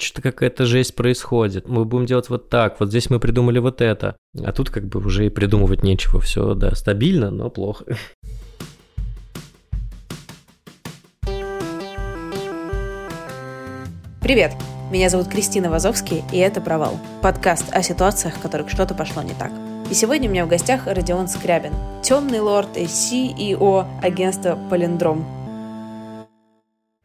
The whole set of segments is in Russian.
Что-то какая-то жесть происходит. Мы будем делать вот так. Вот здесь мы придумали вот это. А тут как бы уже и придумывать нечего. Все, да, стабильно, но плохо. Привет! Меня зовут Кристина Вазовский, и это «Провал» – подкаст о ситуациях, в которых что-то пошло не так. И сегодня у меня в гостях Родион Скрябин, темный лорд и CEO агентства «Полиндром».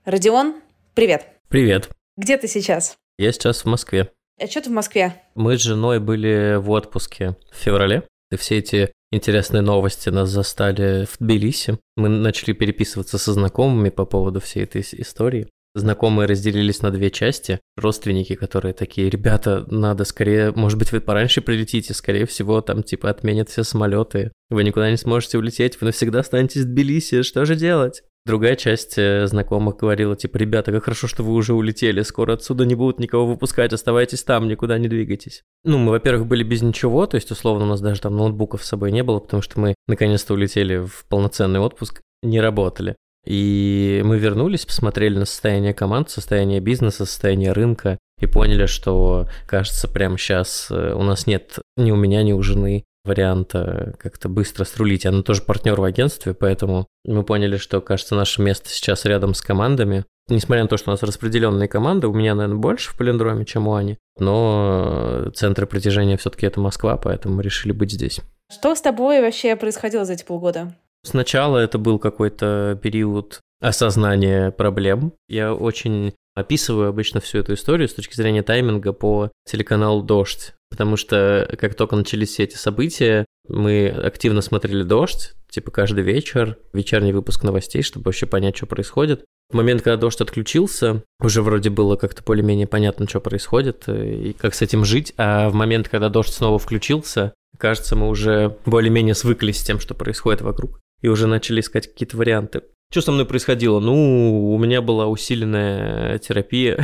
Родион, привет! Привет. Где ты сейчас? Я сейчас в Москве. А что ты в Москве? Мы с женой были в отпуске в феврале. И все эти интересные новости нас застали в Тбилиси. Мы начали переписываться со знакомыми по поводу всей этой истории. Знакомые разделились на две части. Родственники, которые такие, ребята, надо скорее, может быть, вы пораньше прилетите, скорее всего, там типа отменят все самолеты. Вы никуда не сможете улететь, вы навсегда останетесь в Тбилиси, что же делать? Другая часть э, знакомых говорила, типа, ребята, как хорошо, что вы уже улетели, скоро отсюда не будут никого выпускать, оставайтесь там, никуда не двигайтесь. Ну, мы, во-первых, были без ничего, то есть, условно, у нас даже там ноутбуков с собой не было, потому что мы наконец-то улетели в полноценный отпуск, не работали. И мы вернулись, посмотрели на состояние команд, состояние бизнеса, состояние рынка и поняли, что, кажется, прямо сейчас у нас нет ни у меня, ни у жены варианта как-то быстро срулить. Она тоже партнер в агентстве, поэтому мы поняли, что, кажется, наше место сейчас рядом с командами. Несмотря на то, что у нас распределенные команды, у меня, наверное, больше в полиндроме, чем у Ани, но центр притяжения все-таки это Москва, поэтому мы решили быть здесь. Что с тобой вообще происходило за эти полгода? Сначала это был какой-то период осознания проблем. Я очень описываю обычно всю эту историю с точки зрения тайминга по телеканалу «Дождь», потому что как только начались все эти события, мы активно смотрели «Дождь», типа каждый вечер, вечерний выпуск новостей, чтобы вообще понять, что происходит. В момент, когда дождь отключился, уже вроде было как-то более-менее понятно, что происходит и как с этим жить, а в момент, когда дождь снова включился, кажется, мы уже более-менее свыклись с тем, что происходит вокруг, и уже начали искать какие-то варианты. Что со мной происходило? Ну, у меня была усиленная терапия,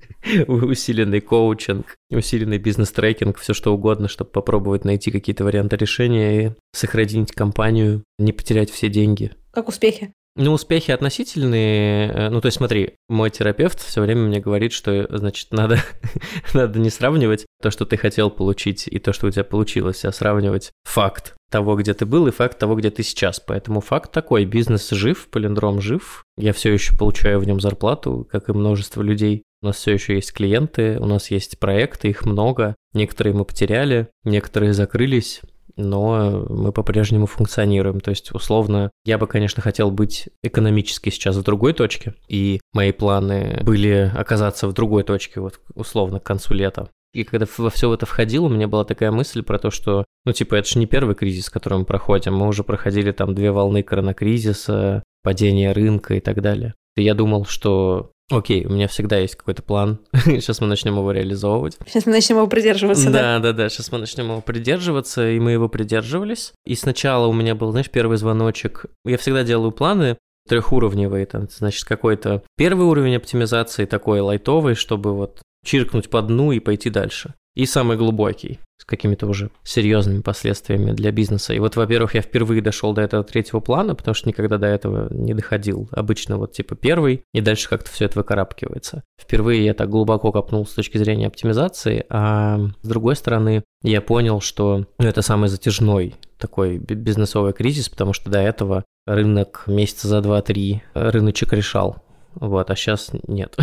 усиленный коучинг, усиленный бизнес-трекинг, все что угодно, чтобы попробовать найти какие-то варианты решения и сохранить компанию, не потерять все деньги. Как успехи? Ну, успехи относительные. э, Ну, то есть, смотри, мой терапевт все время мне говорит, что, значит, надо, надо не сравнивать то, что ты хотел получить, и то, что у тебя получилось, а сравнивать факт того, где ты был, и факт того, где ты сейчас. Поэтому факт такой, бизнес жив, полиндром жив, я все еще получаю в нем зарплату, как и множество людей. У нас все еще есть клиенты, у нас есть проекты, их много. Некоторые мы потеряли, некоторые закрылись, но мы по-прежнему функционируем. То есть, условно, я бы, конечно, хотел быть экономически сейчас в другой точке, и мои планы были оказаться в другой точке, вот условно, к концу лета. И когда во все это входил, у меня была такая мысль про то, что, ну, типа, это же не первый кризис, который мы проходим. Мы уже проходили там две волны коронакризиса, падение рынка и так далее. И я думал, что Окей, у меня всегда есть какой-то план. Сейчас мы начнем его реализовывать. Сейчас мы начнем его придерживаться, да? Да, да, да. Сейчас мы начнем его придерживаться, и мы его придерживались. И сначала у меня был, знаешь, первый звоночек. Я всегда делаю планы трехуровневые, там, значит, какой-то первый уровень оптимизации такой лайтовый, чтобы вот чиркнуть по дну и пойти дальше. И самый глубокий, с какими-то уже серьезными последствиями для бизнеса. И вот, во-первых, я впервые дошел до этого третьего плана, потому что никогда до этого не доходил. Обычно вот типа первый, и дальше как-то все это выкарабкивается. Впервые я так глубоко копнул с точки зрения оптимизации, а с другой стороны, я понял, что ну, это самый затяжной такой бизнесовый кризис, потому что до этого рынок месяца за 2-3 рыночек решал. Вот, а сейчас нет.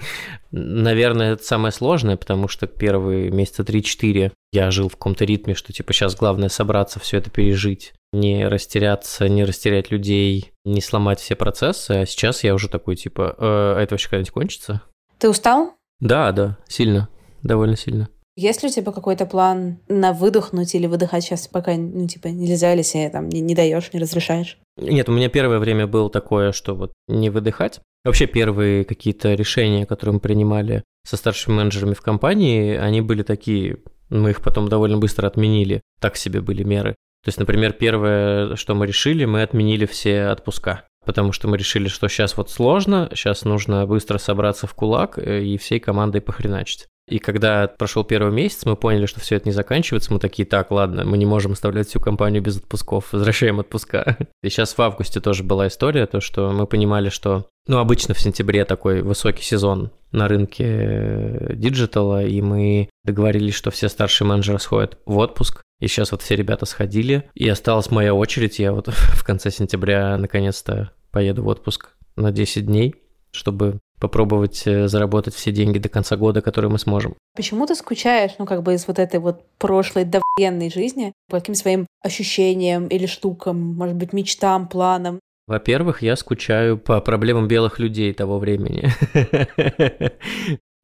Наверное, это самое сложное, потому что первые месяца 3-4 я жил в каком-то ритме, что типа сейчас главное собраться, все это пережить, не растеряться, не растерять людей, не сломать все процессы, а сейчас я уже такой типа, э, а это вообще когда-нибудь кончится? Ты устал? Да, да, сильно, довольно сильно. Есть ли у тебя какой-то план на выдохнуть или выдыхать сейчас, пока, ну, типа, нельзя, или себе там не, не даешь, не разрешаешь? Нет, у меня первое время было такое, что вот не выдыхать. Вообще первые какие-то решения, которые мы принимали, со старшими менеджерами в компании, они были такие, мы их потом довольно быстро отменили, так себе были меры. То есть, например, первое, что мы решили, мы отменили все отпуска потому что мы решили, что сейчас вот сложно, сейчас нужно быстро собраться в кулак э, и всей командой похреначить. И когда прошел первый месяц, мы поняли, что все это не заканчивается. Мы такие, так, ладно, мы не можем оставлять всю компанию без отпусков, возвращаем отпуска. И сейчас в августе тоже была история, то, что мы понимали, что, ну, обычно в сентябре такой высокий сезон на рынке э, диджитала, и мы договорились, что все старшие менеджеры сходят в отпуск. И сейчас вот все ребята сходили, и осталась моя очередь. Я вот в конце сентября наконец-то поеду в отпуск на 10 дней, чтобы попробовать э, заработать все деньги до конца года, которые мы сможем. Почему ты скучаешь, ну, как бы из вот этой вот прошлой довоенной жизни по каким своим ощущениям или штукам, может быть, мечтам, планам? Во-первых, я скучаю по проблемам белых людей того времени.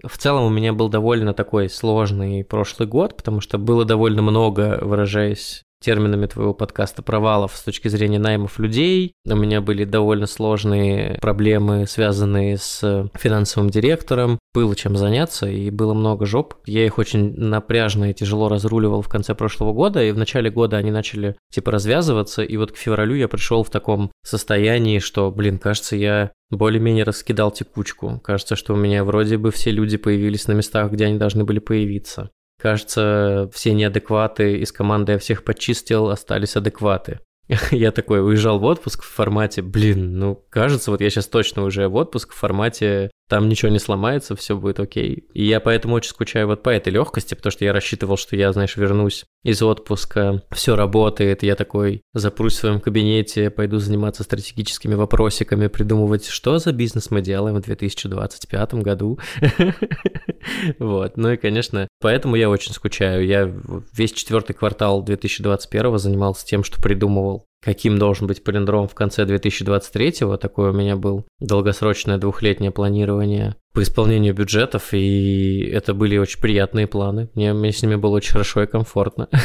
В целом у меня был довольно такой сложный прошлый год, потому что было довольно много, выражаясь терминами твоего подкаста провалов с точки зрения наймов людей. У меня были довольно сложные проблемы, связанные с финансовым директором. Было чем заняться, и было много жоп. Я их очень напряжно и тяжело разруливал в конце прошлого года, и в начале года они начали типа развязываться, и вот к февралю я пришел в таком состоянии, что, блин, кажется, я более-менее раскидал текучку. Кажется, что у меня вроде бы все люди появились на местах, где они должны были появиться. Кажется, все неадекваты из команды я всех почистил, остались адекваты. Я такой уезжал в отпуск в формате, блин, ну кажется, вот я сейчас точно уже в отпуск в формате там ничего не сломается, все будет окей. И я поэтому очень скучаю вот по этой легкости, потому что я рассчитывал, что я, знаешь, вернусь из отпуска, все работает, я такой запрусь в своем кабинете, пойду заниматься стратегическими вопросиками, придумывать, что за бизнес мы делаем в 2025 году. Вот, ну и, конечно, поэтому я очень скучаю. Я весь четвертый квартал 2021 занимался тем, что придумывал каким должен быть палиндром в конце 2023-го. Такое у меня был долгосрочное двухлетнее планирование по исполнению бюджетов, и это были очень приятные планы. Мне, мне с ними было очень хорошо и комфортно.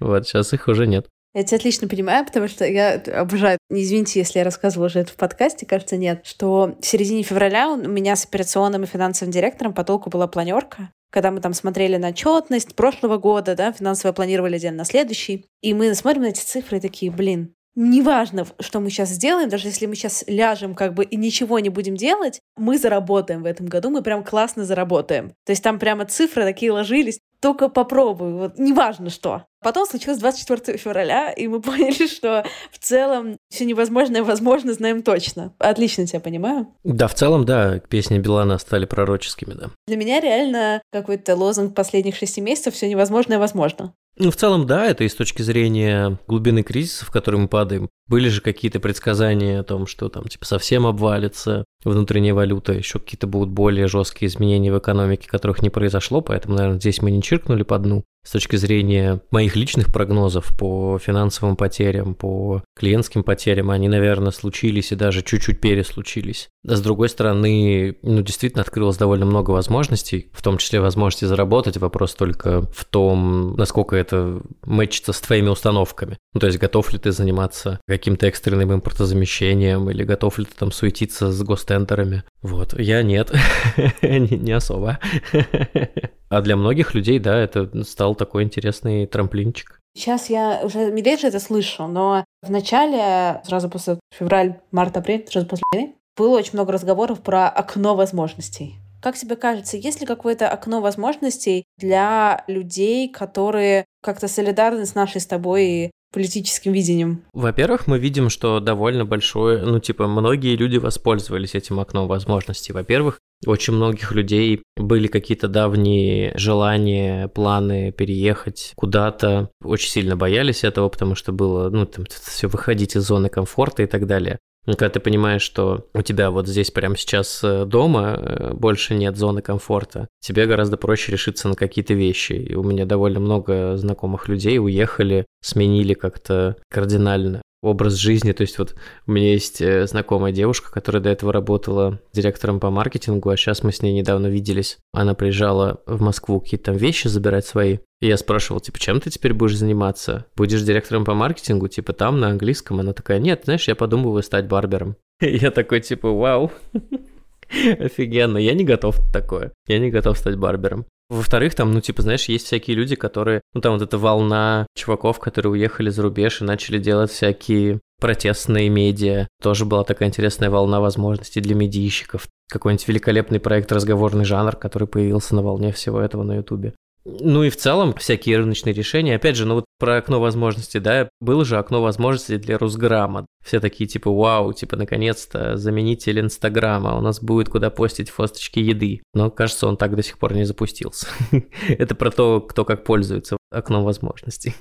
Вот, сейчас их уже нет. Я тебя отлично понимаю, потому что я обожаю, извините, если я рассказывала уже это в подкасте, кажется, нет, что в середине февраля у меня с операционным и финансовым директором по толку была планерка, когда мы там смотрели на отчетность прошлого года, да, финансово планировали день на следующий, и мы смотрим на эти цифры и такие, блин, неважно, что мы сейчас сделаем, даже если мы сейчас ляжем как бы и ничего не будем делать, мы заработаем в этом году, мы прям классно заработаем. То есть там прямо цифры такие ложились, только попробуй, вот неважно что. Потом случилось 24 февраля, и мы поняли, что в целом все невозможное возможно, знаем точно. Отлично тебя понимаю. Да, в целом, да, песни Билана стали пророческими, да. Для меня реально какой-то лозунг последних шести месяцев «все невозможное возможно». Ну, в целом, да, это и с точки зрения глубины кризиса, в который мы падаем. Были же какие-то предсказания о том, что там типа совсем обвалится внутренняя валюта, еще какие-то будут более жесткие изменения в экономике, которых не произошло, поэтому, наверное, здесь мы не чиркнули по дну. С точки зрения моих личных прогнозов по финансовым потерям, по клиентским потерям, они, наверное, случились и даже чуть-чуть переслучились. А с другой стороны, ну, действительно открылось довольно много возможностей, в том числе возможности заработать. Вопрос только в том, насколько это мэчится с твоими установками. Ну, то есть, готов ли ты заниматься каким-то экстренным импортозамещением или готов ли ты там суетиться с гостендерами. Вот, я нет, не особо. А для многих людей, да, это стал такой интересный трамплинчик. Сейчас я уже медведь это слышу, но в начале, сразу после февраль, март, апрель, сразу после войны, было очень много разговоров про окно возможностей. Как тебе кажется, есть ли какое-то окно возможностей для людей, которые как-то солидарны с нашей с тобой политическим видением? Во-первых, мы видим, что довольно большое, ну, типа, многие люди воспользовались этим окном возможностей. Во-первых, очень многих людей были какие-то давние желания, планы переехать куда-то. Очень сильно боялись этого, потому что было, ну, там, все выходить из зоны комфорта и так далее. Но когда ты понимаешь, что у тебя вот здесь прямо сейчас э, дома э, больше нет зоны комфорта, тебе гораздо проще решиться на какие-то вещи. И у меня довольно много знакомых людей уехали, сменили как-то кардинально образ жизни. То есть вот у меня есть э, знакомая девушка, которая до этого работала директором по маркетингу, а сейчас мы с ней недавно виделись. Она приезжала в Москву какие-то там вещи забирать свои. И я спрашивал, типа, чем ты теперь будешь заниматься? Будешь директором по маркетингу, типа, там, на английском? Она такая, нет, знаешь, я подумываю стать барбером. Я такой, типа, вау. Офигенно. Я не готов такое. Я не готов стать барбером. Во-вторых, там, ну, типа, знаешь, есть всякие люди, которые, ну, там вот эта волна чуваков, которые уехали за рубеж и начали делать всякие протестные медиа. Тоже была такая интересная волна возможностей для медийщиков. Какой-нибудь великолепный проект «Разговорный жанр», который появился на волне всего этого на Ютубе. Ну и в целом всякие рыночные решения. Опять же, ну вот про окно возможностей, да, было же окно возможностей для Русграма. Все такие типа, вау, типа, наконец-то заменитель Инстаграма, у нас будет куда постить фосточки еды. Но, кажется, он так до сих пор не запустился. Это про то, кто как пользуется окном возможностей.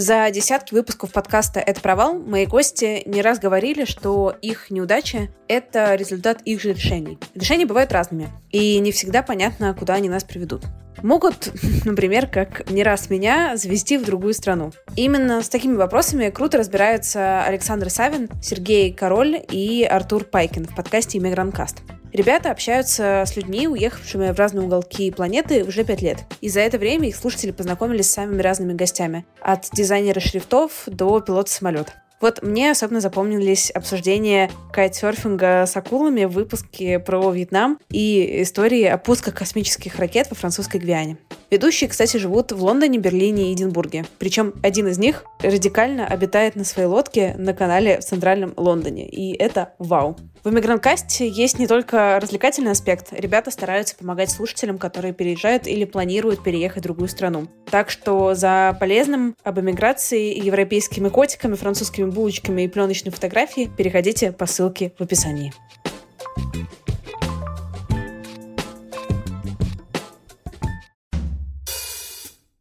За десятки выпусков подкаста «Это провал» мои гости не раз говорили, что их неудача — это результат их же решений. Решения бывают разными, и не всегда понятно, куда они нас приведут. Могут, например, как не раз меня, завести в другую страну. Именно с такими вопросами круто разбираются Александр Савин, Сергей Король и Артур Пайкин в подкасте «Иммигранткаст». Ребята общаются с людьми, уехавшими в разные уголки планеты уже пять лет. И за это время их слушатели познакомились с самыми разными гостями. От дизайнера шрифтов до пилота самолета. Вот мне особенно запомнились обсуждения кайтсерфинга с акулами в выпуске про Вьетнам и истории о пусках космических ракет во французской Гвиане. Ведущие, кстати, живут в Лондоне, Берлине и Эдинбурге. Причем один из них радикально обитает на своей лодке на канале в центральном Лондоне. И это вау. В Иммигранткасте есть не только развлекательный аспект. Ребята стараются помогать слушателям, которые переезжают или планируют переехать в другую страну. Так что за полезным об эмиграции, европейскими котиками, французскими булочками и пленочной фотографией переходите по ссылке в описании.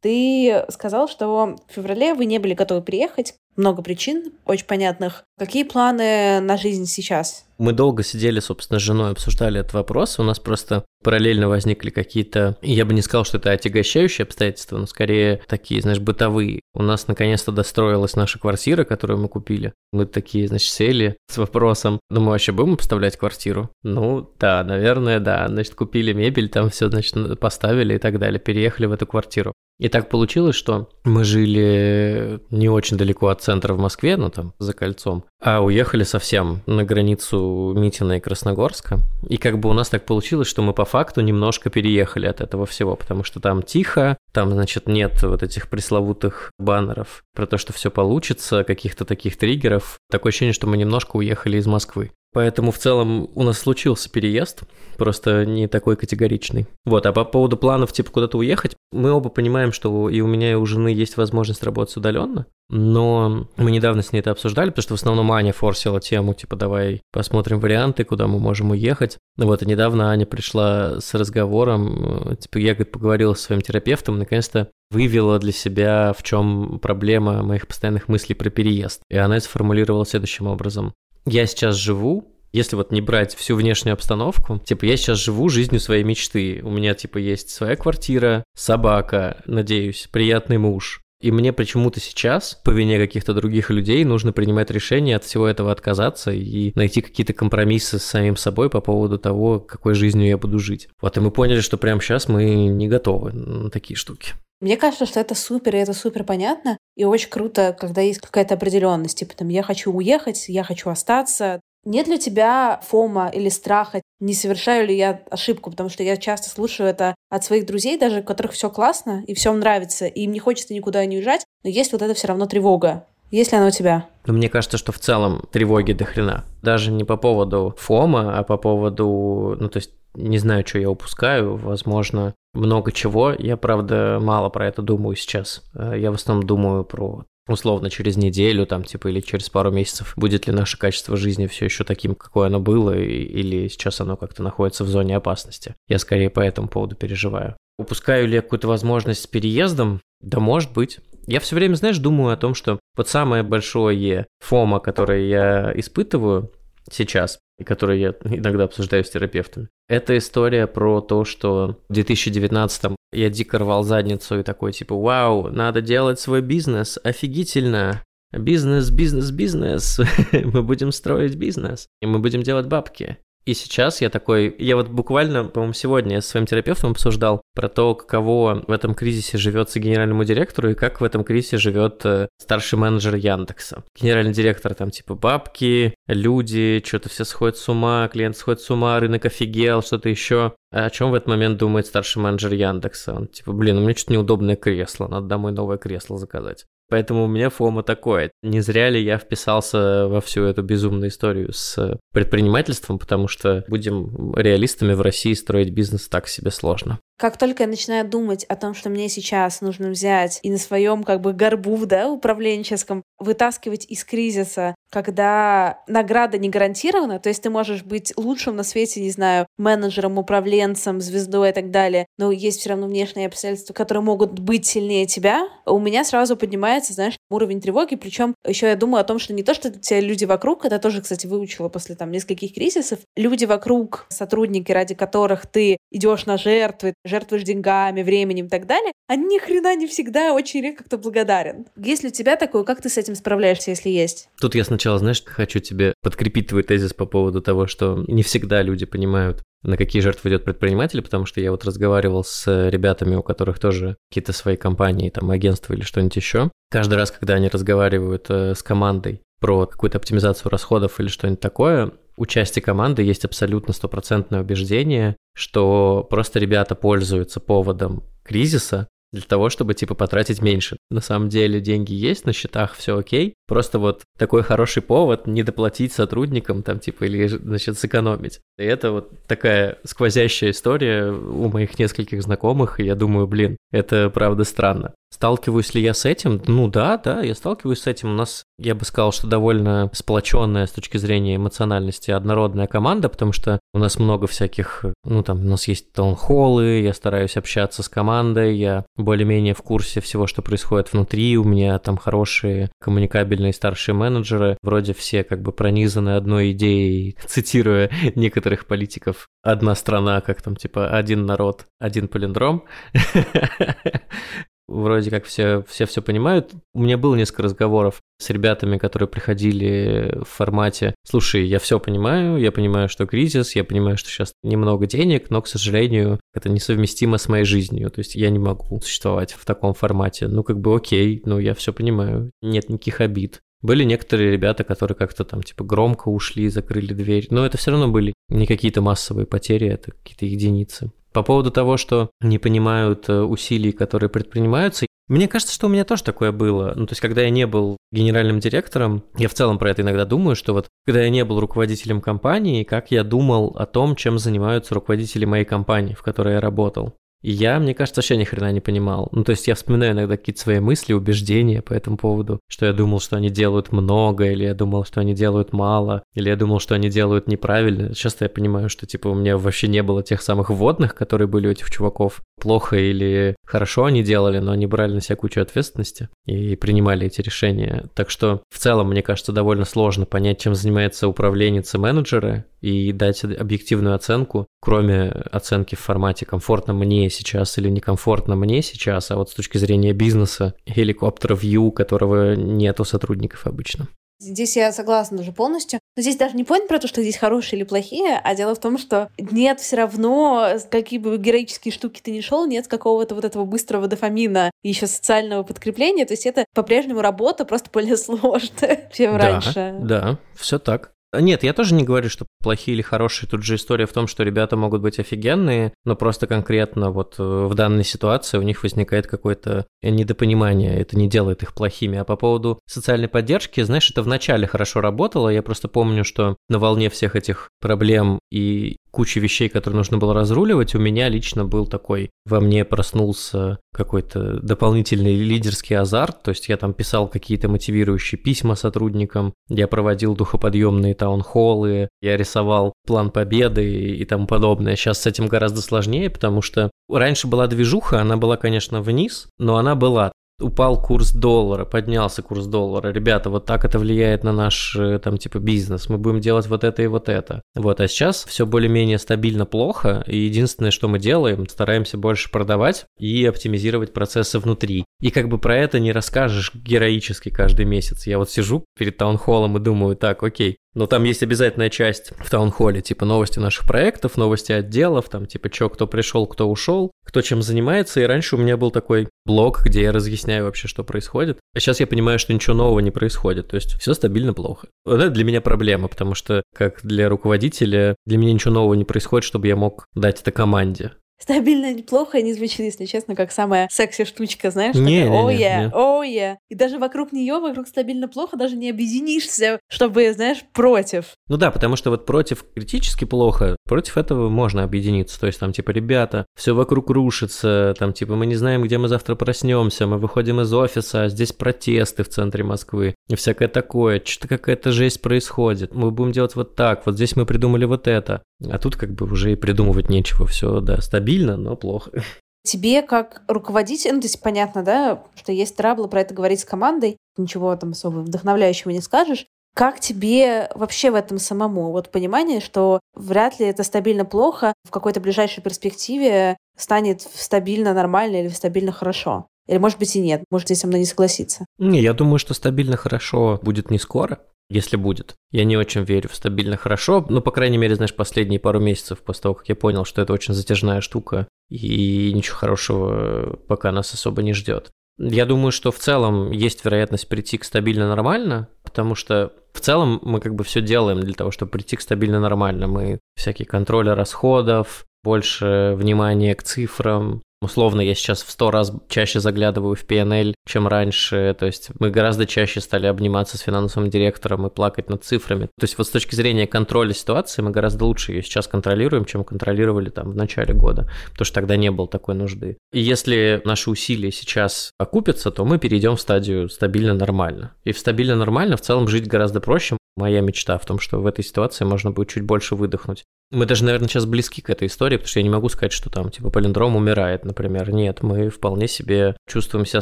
Ты сказал, что в феврале вы не были готовы приехать. Много причин, очень понятных. Какие планы на жизнь сейчас? Мы долго сидели, собственно, с женой, обсуждали этот вопрос. У нас просто параллельно возникли какие-то, я бы не сказал, что это отягощающие обстоятельства, но скорее такие, знаешь, бытовые. У нас наконец-то достроилась наша квартира, которую мы купили. Мы такие, значит, сели с вопросом, ну мы вообще будем поставлять квартиру? Ну, да, наверное, да. Значит, купили мебель, там все, значит, поставили и так далее, переехали в эту квартиру. И так получилось, что мы жили не очень далеко от центра в Москве, ну там за кольцом, а уехали совсем на границу Митина и Красногорска. И как бы у нас так получилось, что мы по факту немножко переехали от этого всего, потому что там тихо, там, значит, нет вот этих пресловутых баннеров про то, что все получится, каких-то таких триггеров. Такое ощущение, что мы немножко уехали из Москвы. Поэтому в целом у нас случился переезд, просто не такой категоричный. Вот, а по поводу планов типа куда-то уехать, мы оба понимаем, что и у меня, и у жены есть возможность работать удаленно, но мы недавно с ней это обсуждали, потому что в основном Аня форсила тему, типа, давай посмотрим варианты, куда мы можем уехать. Вот, и недавно Аня пришла с разговором, типа, я, говорит, поговорила со своим терапевтом, наконец-то вывела для себя, в чем проблема моих постоянных мыслей про переезд. И она это сформулировала следующим образом я сейчас живу, если вот не брать всю внешнюю обстановку, типа я сейчас живу жизнью своей мечты. У меня типа есть своя квартира, собака, надеюсь, приятный муж. И мне почему-то сейчас, по вине каких-то других людей, нужно принимать решение от всего этого отказаться и найти какие-то компромиссы с самим собой по поводу того, какой жизнью я буду жить. Вот и мы поняли, что прямо сейчас мы не готовы на такие штуки. Мне кажется, что это супер, и это супер понятно. И очень круто, когда есть какая-то определенность. Типа там, я хочу уехать, я хочу остаться. Нет ли у тебя фома или страха, не совершаю ли я ошибку, потому что я часто слушаю это от своих друзей, даже у которых все классно и все нравится, и им не хочется никуда не уезжать, но есть вот это все равно тревога. Есть ли она у тебя? Но мне кажется, что в целом тревоги до хрена. Даже не по поводу фома, а по поводу, ну то есть не знаю, что я упускаю, возможно, много чего. Я, правда, мало про это думаю сейчас. Э, я в основном думаю про условно через неделю, там, типа, или через пару месяцев, будет ли наше качество жизни все еще таким, какое оно было, или сейчас оно как-то находится в зоне опасности. Я скорее по этому поводу переживаю. Упускаю ли я какую-то возможность с переездом? Да, может быть. Я все время, знаешь, думаю о том, что вот самое большое фома, которое я испытываю сейчас, и которые я иногда обсуждаю с терапевтами. Это история про то, что в 2019 я дико рвал задницу и такой типа, вау, надо делать свой бизнес, офигительно, Бизнес, бизнес, бизнес. мы будем строить бизнес. И мы будем делать бабки. И сейчас я такой, я вот буквально, по-моему, сегодня с своим терапевтом обсуждал про то, каково в этом кризисе живется генеральному директору и как в этом кризисе живет э, старший менеджер Яндекса. Генеральный директор там типа бабки, люди, что-то все сходят с ума, клиент сходит с ума, рынок офигел, что-то еще. А о чем в этот момент думает старший менеджер Яндекса? Он типа, блин, у меня что-то неудобное кресло, надо домой новое кресло заказать. Поэтому у меня фома такое. Не зря ли я вписался во всю эту безумную историю с предпринимательством, потому что, будем реалистами, в России строить бизнес так себе сложно. Как только я начинаю думать о том, что мне сейчас нужно взять и на своем как бы горбу, да, управленческом, вытаскивать из кризиса, когда награда не гарантирована, то есть ты можешь быть лучшим на свете, не знаю, менеджером, управленцем, звездой и так далее, но есть все равно внешние обстоятельства, которые могут быть сильнее тебя, у меня сразу поднимается, знаешь, уровень тревоги, причем еще я думаю о том, что не то, что те люди вокруг, это тоже, кстати, выучила после там нескольких кризисов, люди вокруг, сотрудники, ради которых ты идешь на жертвы, жертвуешь деньгами, временем и так далее, они ни хрена не всегда очень редко кто благодарен. Есть ли у тебя такое, как ты с этим справляешься, если есть? Тут я сначала, знаешь, хочу тебе подкрепить твой тезис по поводу того, что не всегда люди понимают, на какие жертвы идет предприниматель, потому что я вот разговаривал с ребятами, у которых тоже какие-то свои компании, там агентства или что-нибудь еще. Каждый раз, когда они разговаривают э, с командой про какую-то оптимизацию расходов или что-нибудь такое, у части команды есть абсолютно стопроцентное убеждение, что просто ребята пользуются поводом кризиса для того, чтобы, типа, потратить меньше. На самом деле деньги есть, на счетах все окей, просто вот такой хороший повод не доплатить сотрудникам, там, типа, или, значит, сэкономить. И это вот такая сквозящая история у моих нескольких знакомых, и я думаю, блин, это правда странно. Сталкиваюсь ли я с этим? Ну да, да, я сталкиваюсь с этим. У нас, я бы сказал, что довольно сплоченная с точки зрения эмоциональности однородная команда, потому что у нас много всяких, ну там, у нас есть таунхоллы, я стараюсь общаться с командой, я более-менее в курсе всего, что происходит внутри, у меня там хорошие коммуникабельные старшие менеджеры, вроде все как бы пронизаны одной идеей, цитируя некоторых политиков, одна страна, как там, типа, один народ, один палиндром. вроде как все, все все понимают. У меня было несколько разговоров с ребятами, которые приходили в формате «Слушай, я все понимаю, я понимаю, что кризис, я понимаю, что сейчас немного денег, но, к сожалению, это несовместимо с моей жизнью, то есть я не могу существовать в таком формате. Ну, как бы окей, ну, я все понимаю, нет никаких обид. Были некоторые ребята, которые как-то там типа громко ушли, закрыли дверь, но это все равно были не какие-то массовые потери, это какие-то единицы. По поводу того, что не понимают э, усилий, которые предпринимаются, мне кажется, что у меня тоже такое было. Ну, то есть, когда я не был генеральным директором, я в целом про это иногда думаю, что вот когда я не был руководителем компании, как я думал о том, чем занимаются руководители моей компании, в которой я работал. Я, мне кажется, вообще ни хрена не понимал. Ну, то есть я вспоминаю иногда какие-то свои мысли, убеждения по этому поводу, что я думал, что они делают много, или я думал, что они делают мало, или я думал, что они делают неправильно. Сейчас я понимаю, что, типа, у меня вообще не было тех самых вводных, которые были у этих чуваков. Плохо или хорошо они делали, но они брали на себя кучу ответственности и принимали эти решения. Так что, в целом, мне кажется, довольно сложно понять, чем занимается управленец и менеджеры, и дать объективную оценку, кроме оценки в формате комфортно мне сейчас или некомфортно мне сейчас, а вот с точки зрения бизнеса, хеликоптера View, которого нет у сотрудников обычно. Здесь я согласна уже полностью. Но здесь даже не point про то, что здесь хорошие или плохие, а дело в том, что нет все равно, какие бы героические штуки ты ни шел, нет какого-то вот этого быстрого дофамина и еще социального подкрепления. То есть это по-прежнему работа просто более сложная, чем да, раньше. Да, все так. Нет, я тоже не говорю, что плохие или хорошие. Тут же история в том, что ребята могут быть офигенные, но просто конкретно вот э, в данной ситуации у них возникает какое-то недопонимание. Это не делает их плохими. А по поводу социальной поддержки, знаешь, это вначале хорошо работало. Я просто помню, что на волне всех этих проблем и кучи вещей, которые нужно было разруливать, у меня лично был такой, во мне проснулся какой-то дополнительный лидерский азарт, то есть я там писал какие-то мотивирующие письма сотрудникам, я проводил духоподъемные таунхоллы, я рисовал план победы и тому подобное. Сейчас с этим гораздо сложнее, потому что раньше была движуха, она была, конечно, вниз, но она была. Упал курс доллара, поднялся курс доллара. Ребята, вот так это влияет на наш э, там типа бизнес. Мы будем делать вот это и вот это. Вот, а сейчас все более-менее стабильно плохо, и единственное, что мы делаем, стараемся больше продавать и оптимизировать процессы внутри. И как бы про это не расскажешь героически каждый месяц. Я вот сижу перед таунхоллом и думаю, так, окей, но там есть обязательная часть в таунхолле, типа новости наших проектов, новости отделов, там типа что, кто пришел, кто ушел, кто чем занимается. И раньше у меня был такой блог, где я разъясняю вообще, что происходит. А сейчас я понимаю, что ничего нового не происходит. То есть все стабильно плохо. Вот это для меня проблема, потому что как для руководителя для меня ничего нового не происходит, чтобы я мог дать это команде. Стабильно неплохо не звучит, если честно, как самая секси штучка, знаешь? Не, такая, «О, я, о, я». И даже вокруг нее, вокруг стабильно плохо, даже не объединишься, чтобы, знаешь, против. Ну да, потому что вот против критически плохо, против этого можно объединиться. То есть там типа, ребята, все вокруг рушится, там типа мы не знаем, где мы завтра проснемся, мы выходим из офиса, а здесь протесты в центре Москвы и всякое такое, что-то какая-то жесть происходит, мы будем делать вот так, вот здесь мы придумали вот это. А тут как бы уже и придумывать нечего, все, да, стабильно, но плохо. Тебе как руководитель, ну, то есть понятно, да, что есть траблы, про это говорить с командой, ничего там особо вдохновляющего не скажешь. Как тебе вообще в этом самому? Вот понимание, что вряд ли это стабильно плохо, в какой-то ближайшей перспективе станет стабильно нормально или стабильно хорошо. Или, может быть, и нет. Можете со мной не согласиться. Не, я думаю, что стабильно хорошо будет не скоро, если будет. Я не очень верю в стабильно хорошо, ну, по крайней мере, знаешь, последние пару месяцев после того, как я понял, что это очень затяжная штука, и ничего хорошего пока нас особо не ждет. Я думаю, что в целом есть вероятность прийти к стабильно нормально, потому что в целом мы как бы все делаем для того, чтобы прийти к стабильно нормально. Мы всякие контроли расходов, больше внимания к цифрам, Условно, я сейчас в сто раз чаще заглядываю в PNL, чем раньше. То есть мы гораздо чаще стали обниматься с финансовым директором и плакать над цифрами. То есть вот с точки зрения контроля ситуации мы гораздо лучше ее сейчас контролируем, чем контролировали там в начале года, потому что тогда не было такой нужды. И если наши усилия сейчас окупятся, то мы перейдем в стадию стабильно нормально. И в стабильно нормально в целом жить гораздо проще. Моя мечта в том, что в этой ситуации можно будет чуть больше выдохнуть. Мы даже, наверное, сейчас близки к этой истории, потому что я не могу сказать, что там, типа, полиндром умирает, например. Нет, мы вполне себе чувствуем себя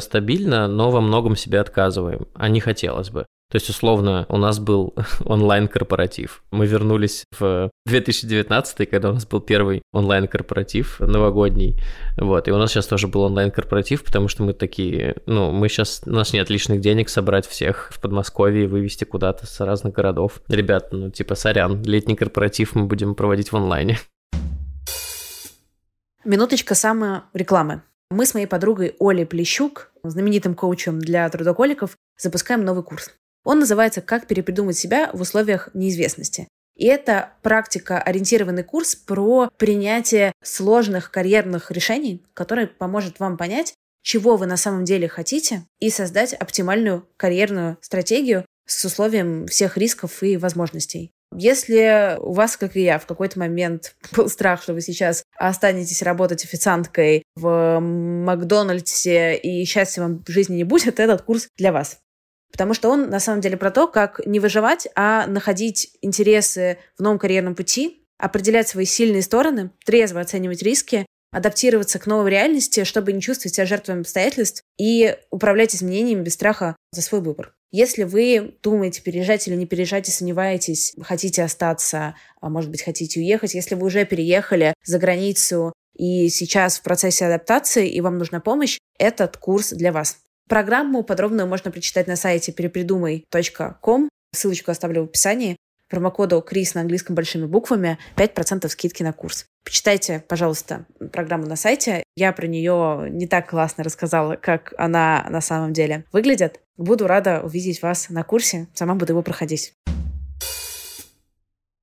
стабильно, но во многом себе отказываем, а не хотелось бы. То есть, условно, у нас был онлайн-корпоратив. Мы вернулись в 2019, когда у нас был первый онлайн-корпоратив новогодний. Вот, и у нас сейчас тоже был онлайн-корпоратив, потому что мы такие, ну, мы сейчас, у нас нет лишних денег собрать всех в Подмосковье и вывести куда-то с разных городов. Ребят, ну, типа, сорян, летний корпоратив мы будем проводить в онлайне. Минуточка саморекламы. Мы с моей подругой Олей Плещук, знаменитым коучем для трудоголиков, запускаем новый курс. Он называется «Как перепридумать себя в условиях неизвестности». И это практика, ориентированный курс про принятие сложных карьерных решений, который поможет вам понять, чего вы на самом деле хотите, и создать оптимальную карьерную стратегию с условием всех рисков и возможностей. Если у вас, как и я, в какой-то момент был страх, что вы сейчас останетесь работать официанткой в Макдональдсе и счастья вам в жизни не будет, этот курс для вас. Потому что он на самом деле про то, как не выживать, а находить интересы в новом карьерном пути, определять свои сильные стороны, трезво оценивать риски, адаптироваться к новой реальности, чтобы не чувствовать себя жертвой обстоятельств и управлять изменениями без страха за свой выбор. Если вы думаете, переезжать или не переезжать и сомневаетесь, хотите остаться, а может быть, хотите уехать, если вы уже переехали за границу и сейчас в процессе адаптации и вам нужна помощь, этот курс для вас. Программу подробную можно прочитать на сайте перепридумай.ком. Ссылочку оставлю в описании. Промокоду Крис на английском большими буквами 5% скидки на курс. Почитайте, пожалуйста, программу на сайте. Я про нее не так классно рассказала, как она на самом деле выглядит. Буду рада увидеть вас на курсе. Сама буду его проходить.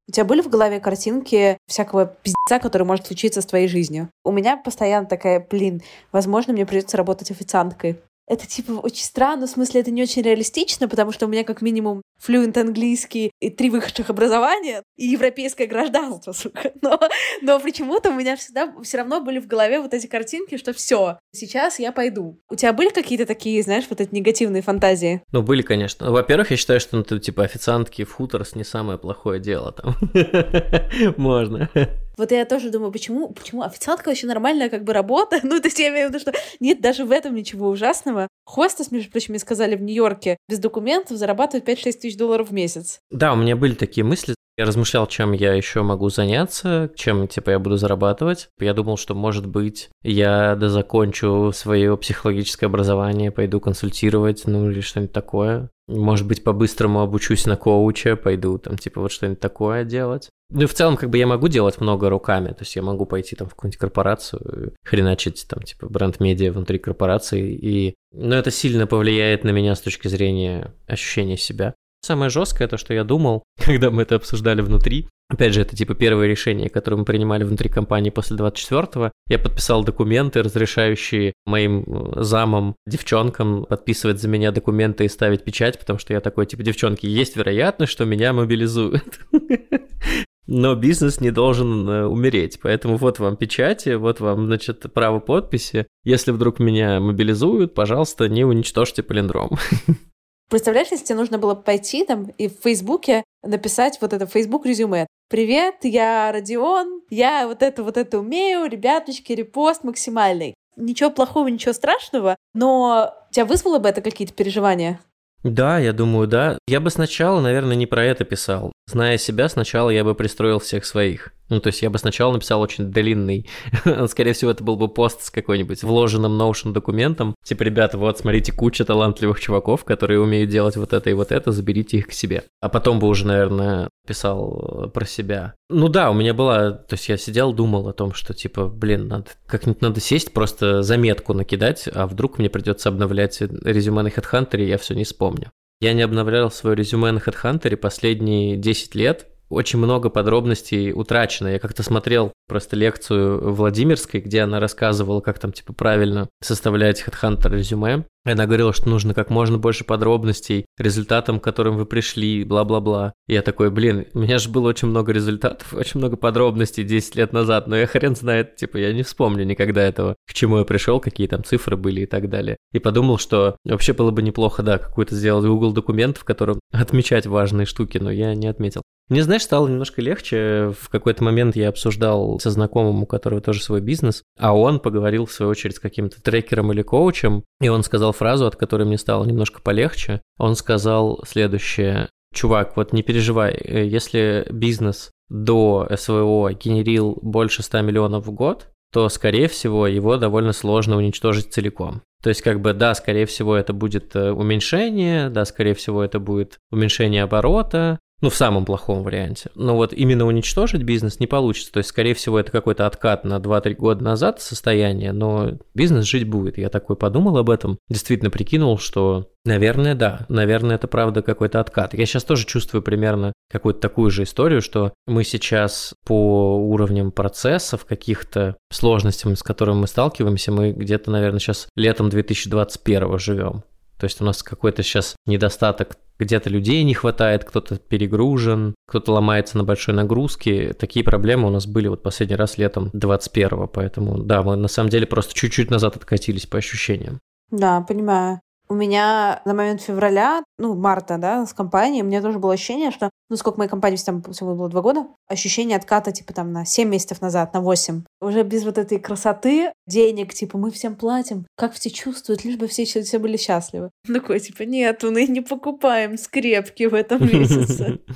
У тебя были в голове картинки всякого пиздеца, который может случиться с твоей жизнью? У меня постоянно такая, блин, возможно, мне придется работать официанткой это типа очень странно, в смысле это не очень реалистично, потому что у меня как минимум флюент английский и три высших образования и европейское гражданство, сука. Но, но почему-то у меня всегда все равно были в голове вот эти картинки, что все, сейчас я пойду. У тебя были какие-то такие, знаешь, вот эти негативные фантазии? Ну, были, конечно. Во-первых, я считаю, что ну, ты, типа официантки в хуторс не самое плохое дело там. Можно. Вот я тоже думаю, почему, почему официантка вообще нормальная как бы работа? Ну, то есть я имею в виду, что нет даже в этом ничего ужасного. Хостес, между прочим, мне сказали в Нью-Йорке, без документов зарабатывает 5-6 тысяч долларов в месяц. Да, у меня были такие мысли. Я размышлял, чем я еще могу заняться, чем, типа, я буду зарабатывать. Я думал, что, может быть, я дозакончу свое психологическое образование, пойду консультировать, ну, или что-нибудь такое. Может быть, по-быстрому обучусь на коуча, пойду там, типа, вот что-нибудь такое делать. Ну в целом, как бы я могу делать много руками, то есть я могу пойти там в какую-нибудь корпорацию, хреначить там, типа, бренд-медиа внутри корпорации, и... Но это сильно повлияет на меня с точки зрения ощущения себя. Самое жесткое, то, что я думал, когда мы это обсуждали внутри, Опять же, это типа первое решение, которое мы принимали внутри компании после 24-го. Я подписал документы, разрешающие моим э, замам, девчонкам подписывать за меня документы и ставить печать, потому что я такой, типа, девчонки, есть вероятность, что меня мобилизуют. Но бизнес не должен э, умереть, поэтому вот вам печати, вот вам, значит, право подписи. Если вдруг меня мобилизуют, пожалуйста, не уничтожьте полиндром. Представляешь, если тебе нужно было пойти там и в Фейсбуке написать вот это Facebook резюме. Привет, я Родион, я вот это вот это умею, ребяточки, репост максимальный. Ничего плохого, ничего страшного, но тебя вызвало бы это какие-то переживания? Да, я думаю, да. Я бы сначала, наверное, не про это писал. Зная себя, сначала я бы пристроил всех своих. Ну, то есть я бы сначала написал очень длинный. Скорее всего, это был бы пост с какой-нибудь вложенным Notion документом. Типа, ребята, вот, смотрите, куча талантливых чуваков, которые умеют делать вот это и вот это, заберите их к себе. А потом бы уже, наверное, писал про себя. Ну да, у меня была... То есть я сидел, думал о том, что, типа, блин, надо как-нибудь надо сесть, просто заметку накидать, а вдруг мне придется обновлять резюме на HeadHunter, и я все не вспомню. Я не обновлял свое резюме на HeadHunter последние 10 лет, очень много подробностей утрачено. Я как-то смотрел просто лекцию Владимирской, где она рассказывала, как там, типа, правильно составлять HeadHunter резюме. Она говорила, что нужно как можно больше подробностей результатам, к которым вы пришли, бла-бла-бла. Я такой, блин, у меня же было очень много результатов, очень много подробностей 10 лет назад, но я хрен знает, типа, я не вспомню никогда этого, к чему я пришел, какие там цифры были и так далее. И подумал, что вообще было бы неплохо, да, какую-то сделать Google документ, в котором отмечать важные штуки, но я не отметил. Мне, знаешь, стало немножко легче. В какой-то момент я обсуждал со знакомым, у которого тоже свой бизнес, а он поговорил, в свою очередь, с каким-то трекером или коучем, и он сказал фразу, от которой мне стало немножко полегче. Он сказал следующее. Чувак, вот не переживай, э, если бизнес до СВО генерил больше 100 миллионов в год, то, скорее всего, его довольно сложно уничтожить целиком. То есть, как бы, да, скорее всего, это будет э, уменьшение, да, скорее всего, это будет уменьшение оборота, ну, в самом плохом варианте. Но вот именно уничтожить бизнес не получится. То есть, скорее всего, это какой-то откат на 2-3 года назад состояние, но бизнес жить будет. Я такой подумал об этом, действительно прикинул, что, наверное, да, наверное, это правда какой-то откат. Я сейчас тоже чувствую примерно какую-то такую же историю, что мы сейчас по уровням процессов, каких-то сложностям, с которыми мы сталкиваемся, мы где-то, наверное, сейчас летом 2021 живем. То есть у нас какой-то сейчас недостаток где-то людей не хватает, кто-то перегружен, кто-то ломается на большой нагрузке. Такие проблемы у нас были вот последний раз летом 21-го, поэтому да, мы на самом деле просто чуть-чуть назад откатились по ощущениям. Да, понимаю. У меня на момент февраля, ну, марта, да, с компанией, у меня тоже было ощущение, что, ну, сколько моей компании там всего было два года, ощущение отката, типа, там, на 7 месяцев назад, на 8. Уже без вот этой красоты, денег, типа, мы всем платим, как все чувствуют, лишь бы все, все были счастливы. Такой, типа, нет, мы не покупаем скрепки в этом месяце.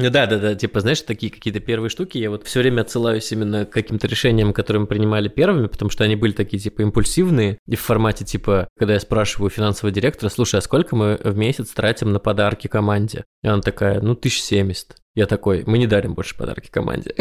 Ну да, да, да, типа, знаешь, такие какие-то первые штуки, я вот все время отсылаюсь именно к каким-то решениям, которые мы принимали первыми, потому что они были такие, типа, импульсивные, и в формате, типа, когда я спрашиваю финансового директора, слушай, а сколько мы в месяц тратим на подарки команде? И она такая, ну, 1070. Я такой, мы не дарим больше подарки команде.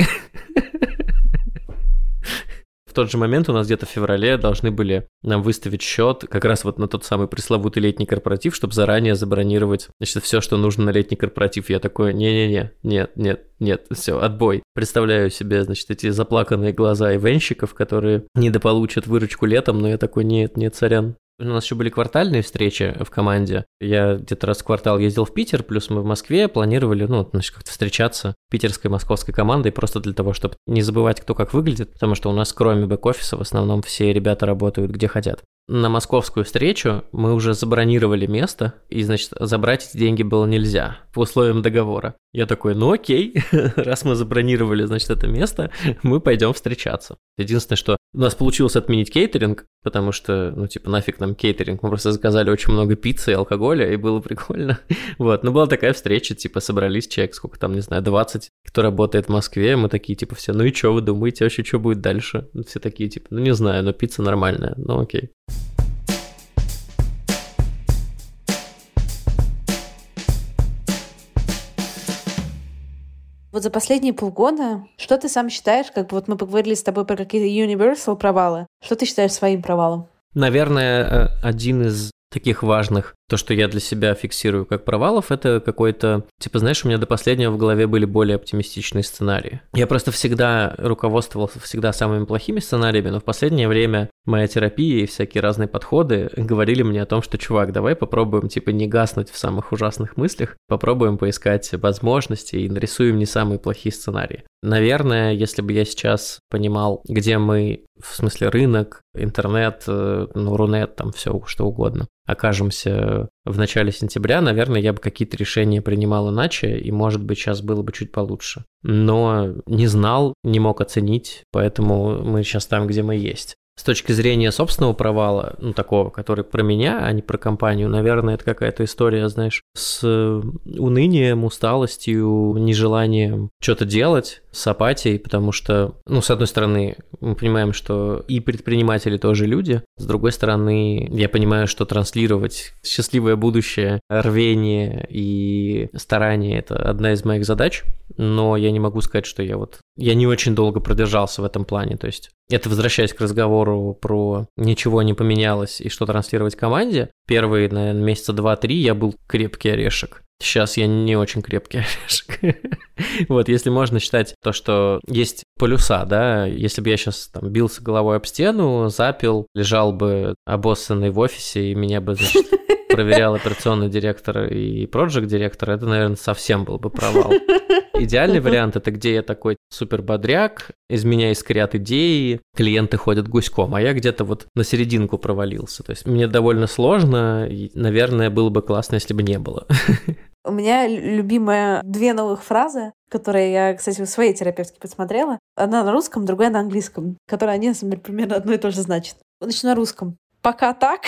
В тот же момент у нас где-то в феврале должны были нам выставить счет как раз вот на тот самый пресловутый летний корпоратив, чтобы заранее забронировать, значит, все, что нужно на летний корпоратив. Я такой, не-не-не, нет, нет, нет, все, отбой. Представляю себе, значит, эти заплаканные глаза ивенщиков, которые недополучат выручку летом, но я такой, нет, нет, сорян, у нас еще были квартальные встречи в команде. Я где-то раз в квартал ездил в Питер, плюс мы в Москве планировали, ну, значит, как-то встречаться питерской московской командой просто для того, чтобы не забывать, кто как выглядит, потому что у нас кроме бэк-офиса в основном все ребята работают где хотят. На московскую встречу мы уже забронировали место, и, значит, забрать эти деньги было нельзя по условиям договора. Я такой, ну окей, раз мы забронировали, значит, это место, мы пойдем встречаться. Единственное, что у нас получилось отменить кейтеринг, потому что, ну, типа, нафиг нам кейтеринг, мы просто заказали очень много пиццы и алкоголя, и было прикольно. Вот, но была такая встреча, типа, собрались человек, сколько там, не знаю, 20, кто работает в Москве, мы такие, типа, все, ну и что вы думаете, вообще, что будет дальше? Все такие, типа, ну не знаю, но пицца нормальная, ну окей. Вот за последние полгода, что ты сам считаешь, как бы вот мы поговорили с тобой про какие-то universal провалы, что ты считаешь своим провалом? Наверное, э, один из таких важных, то, что я для себя фиксирую как провалов, это какой-то, типа, знаешь, у меня до последнего в голове были более оптимистичные сценарии. Я просто всегда руководствовался всегда самыми плохими сценариями, но в последнее время моя терапия и всякие разные подходы говорили мне о том, что, чувак, давай попробуем, типа, не гаснуть в самых ужасных мыслях, попробуем поискать возможности и нарисуем не самые плохие сценарии. Наверное, если бы я сейчас понимал, где мы, в смысле рынок, интернет, э, ну, Рунет, там все что угодно, окажемся в начале сентября, наверное, я бы какие-то решения принимал иначе, и, может быть, сейчас было бы чуть получше. Но не знал, не мог оценить, поэтому мы сейчас там, где мы есть. С точки зрения собственного провала, ну, такого, который про меня, а не про компанию, наверное, это какая-то история, знаешь, с унынием, усталостью, нежеланием что-то делать, с апатией, потому что, ну, с одной стороны, мы понимаем, что и предприниматели тоже люди, с другой стороны, я понимаю, что транслировать счастливое будущее, рвение и старание – это одна из моих задач, но я не могу сказать, что я вот... Я не очень долго продержался в этом плане, то есть это возвращаясь к разговору про ничего не поменялось и что транслировать команде. Первые, наверное, месяца два-три я был крепкий орешек. Сейчас я не очень крепкий орешек. вот, если можно считать то, что есть полюса, да, если бы я сейчас там бился головой об стену, запил, лежал бы обоссанный в офисе, и меня бы, значит, проверял операционный директор и проект директор, это, наверное, совсем был бы провал. Идеальный вариант это где я такой супер бодряк, из меня искрят идеи, клиенты ходят гуськом, а я где-то вот на серединку провалился. То есть мне довольно сложно, и, наверное, было бы классно, если бы не было. У меня любимая две новых фразы, которые я, кстати, в своей терапевтке посмотрела. Одна на русском, другая на английском, которые они, например, примерно одно и то же значит. Начну на русском. Пока так,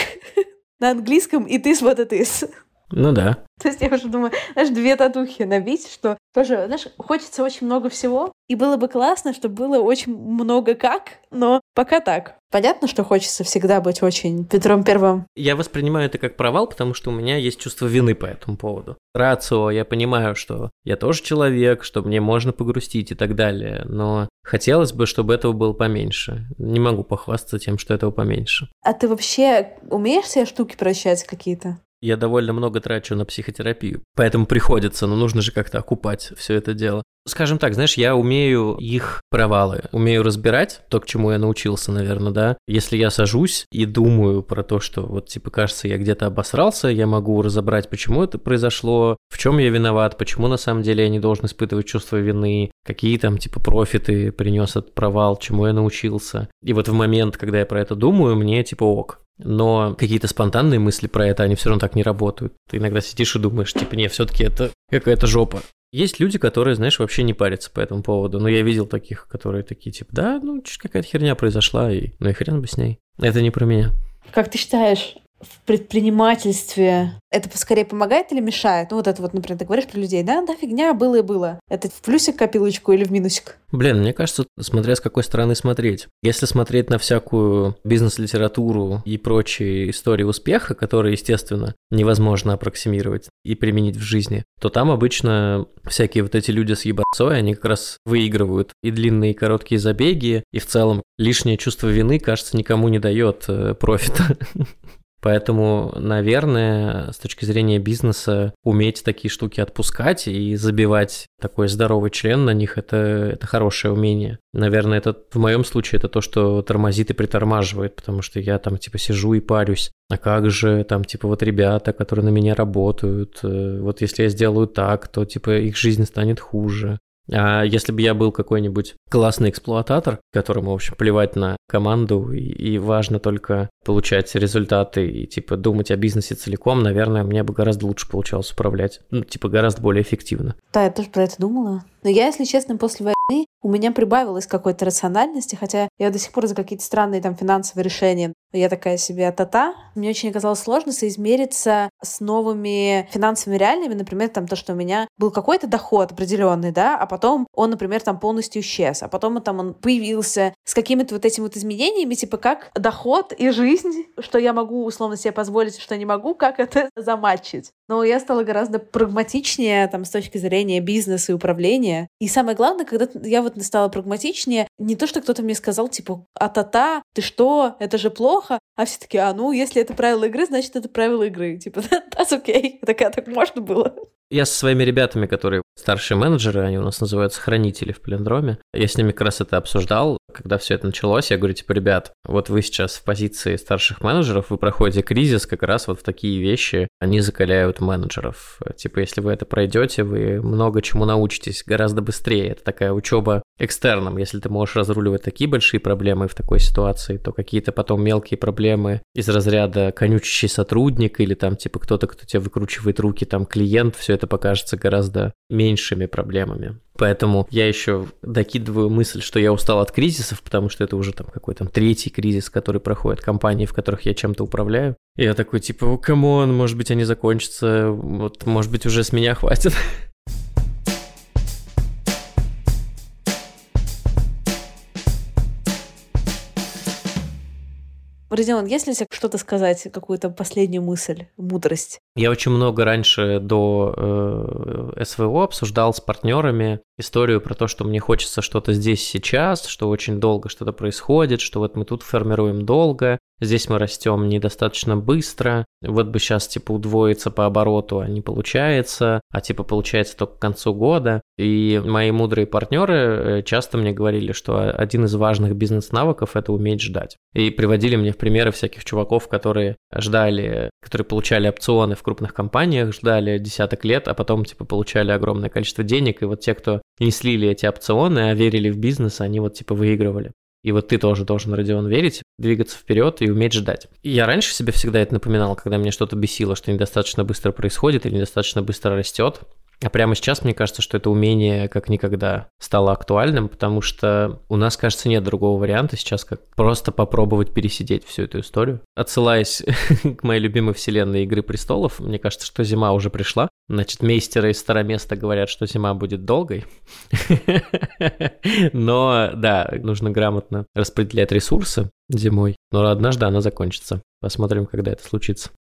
на английском и ты what it is. Ну да. То есть я уже думаю, знаешь, две татухи набить, что тоже, знаешь, хочется очень много всего, и было бы классно, чтобы было очень много как, но пока так. Понятно, что хочется всегда быть очень Петром Первым. Я воспринимаю это как провал, потому что у меня есть чувство вины по этому поводу. Рацио, я понимаю, что я тоже человек, что мне можно погрустить и так далее, но хотелось бы, чтобы этого было поменьше. Не могу похвастаться тем, что этого поменьше. А ты вообще умеешь себе штуки прощать какие-то? Я довольно много трачу на психотерапию, поэтому приходится, но нужно же как-то окупать все это дело. Скажем так, знаешь, я умею их провалы, умею разбирать то, к чему я научился, наверное, да. Если я сажусь и думаю про то, что вот, типа, кажется, я где-то обосрался, я могу разобрать, почему это произошло, в чем я виноват, почему на самом деле я не должен испытывать чувство вины, какие там, типа, профиты принес этот провал, чему я научился. И вот в момент, когда я про это думаю, мне, типа, ок, но какие-то спонтанные мысли про это, они все равно так не работают. Ты иногда сидишь и думаешь, типа, не, все-таки это какая-то жопа. Есть люди, которые, знаешь, вообще не парятся по этому поводу. Но я видел таких, которые такие, типа, да, ну, какая-то херня произошла, и ну и хрен бы с ней. Это не про меня. Как ты считаешь, в предпринимательстве это скорее помогает или мешает? Ну, вот это вот, например, ты говоришь про людей, да, да, фигня, было и было. Это в плюсик копилочку или в минусик? Блин, мне кажется, смотря с какой стороны смотреть. Если смотреть на всякую бизнес-литературу и прочие истории успеха, которые, естественно, невозможно аппроксимировать и применить в жизни, то там обычно всякие вот эти люди с ебацой, они как раз выигрывают и длинные, и короткие забеги, и в целом лишнее чувство вины, кажется, никому не дает э, профита. Поэтому, наверное, с точки зрения бизнеса, уметь такие штуки отпускать и забивать такой здоровый член на них это, это хорошее умение. Наверное, это в моем случае это то, что тормозит и притормаживает, потому что я там типа сижу и парюсь. А как же там типа вот ребята, которые на меня работают, э, вот если я сделаю так, то типа их жизнь станет хуже. А если бы я был какой-нибудь классный эксплуататор, которому, в общем, плевать на команду и, и важно только получать результаты и, типа, думать о бизнесе целиком, наверное, мне бы гораздо лучше получалось управлять. Ну, типа, гораздо более эффективно. Да, я тоже про это думала. Но я, если честно, после войны у меня прибавилось какой-то рациональности, хотя я до сих пор за какие-то странные там финансовые решения я такая себе тата. Мне очень оказалось сложно соизмериться с новыми финансовыми реальными. Например, там то, что у меня был какой-то доход определенный, да, а потом он, например, там полностью исчез, а потом там он появился с какими-то вот этими вот изменениями, типа как доход и жизнь, что я могу условно себе позволить, что не могу, как это замачить. Но я стала гораздо прагматичнее там с точки зрения бизнеса и управления. И самое главное, когда я вот стала прагматичнее, не то, что кто-то мне сказал, типа, а-та-та, ты что, это же плохо, а все таки а ну, если это правило игры, значит, это правило игры. Типа, that's okay. Такая, так можно было. Я со своими ребятами, которые старшие менеджеры, они у нас называются хранители в Плендроме, я с ними как раз это обсуждал, когда все это началось, я говорю, типа, ребят, вот вы сейчас в позиции старших менеджеров, вы проходите кризис, как раз вот в такие вещи, они закаляют менеджеров. Типа, если вы это пройдете, вы много чему научитесь гораздо быстрее. Это такая учеба экстерном. Если ты можешь разруливать такие большие проблемы в такой ситуации, то какие-то потом мелкие проблемы из разряда конючащий сотрудник или там типа кто-то, кто тебе выкручивает руки, там клиент, все это покажется гораздо меньшими проблемами. Поэтому я еще докидываю мысль, что я устал от кризисов, потому что это уже там какой-то третий кризис, который проходит компании, в которых я чем-то управляю. И я такой, типа, come on, может быть, они закончатся, вот, может быть, уже с меня хватит. Родион, есть ли что-то сказать, какую-то последнюю мысль, мудрость? Я очень много раньше до э, СВО обсуждал с партнерами историю про то, что мне хочется что-то здесь сейчас, что очень долго что-то происходит, что вот мы тут формируем долго, здесь мы растем недостаточно быстро, вот бы сейчас типа удвоиться по обороту, а не получается, а типа получается только к концу года. И мои мудрые партнеры э, часто мне говорили, что один из важных бизнес-навыков – это уметь ждать. И приводили мне в примеры всяких чуваков, которые ждали, которые получали опционы в крупных компаниях, ждали десяток лет, а потом типа получали огромное количество денег, и вот те, кто не слили эти опционы, а верили в бизнес, они вот типа выигрывали. И вот ты тоже должен, Родион, верить, двигаться вперед и уметь ждать. Я раньше себе всегда это напоминал, когда мне что-то бесило, что недостаточно быстро происходит или недостаточно быстро растет. А прямо сейчас мне кажется, что это умение как никогда стало актуальным, потому что у нас, кажется, нет другого варианта сейчас, как просто попробовать пересидеть всю эту историю. Отсылаясь к моей любимой вселенной Игры престолов, мне кажется, что зима уже пришла. Значит, мейстеры из Староместа говорят, что зима будет долгой. Но, да, нужно грамотно распределять ресурсы зимой. Но однажды она закончится. Посмотрим, когда это случится.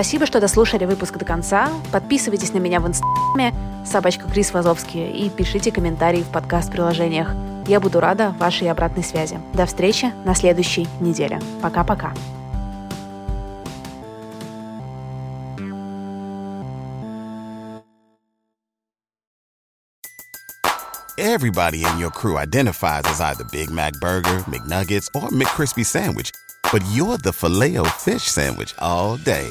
Спасибо, что дослушали выпуск до конца. Подписывайтесь на меня в инстаграме собачка Крис Вазовский и пишите комментарии в подкаст-приложениях. Я буду рада вашей обратной связи. До встречи на следующей неделе. Пока-пока. Everybody in your crew identifies as either Big Mac Burger, McNuggets, or McCrispy Sandwich. But you're the filet fish Sandwich all day.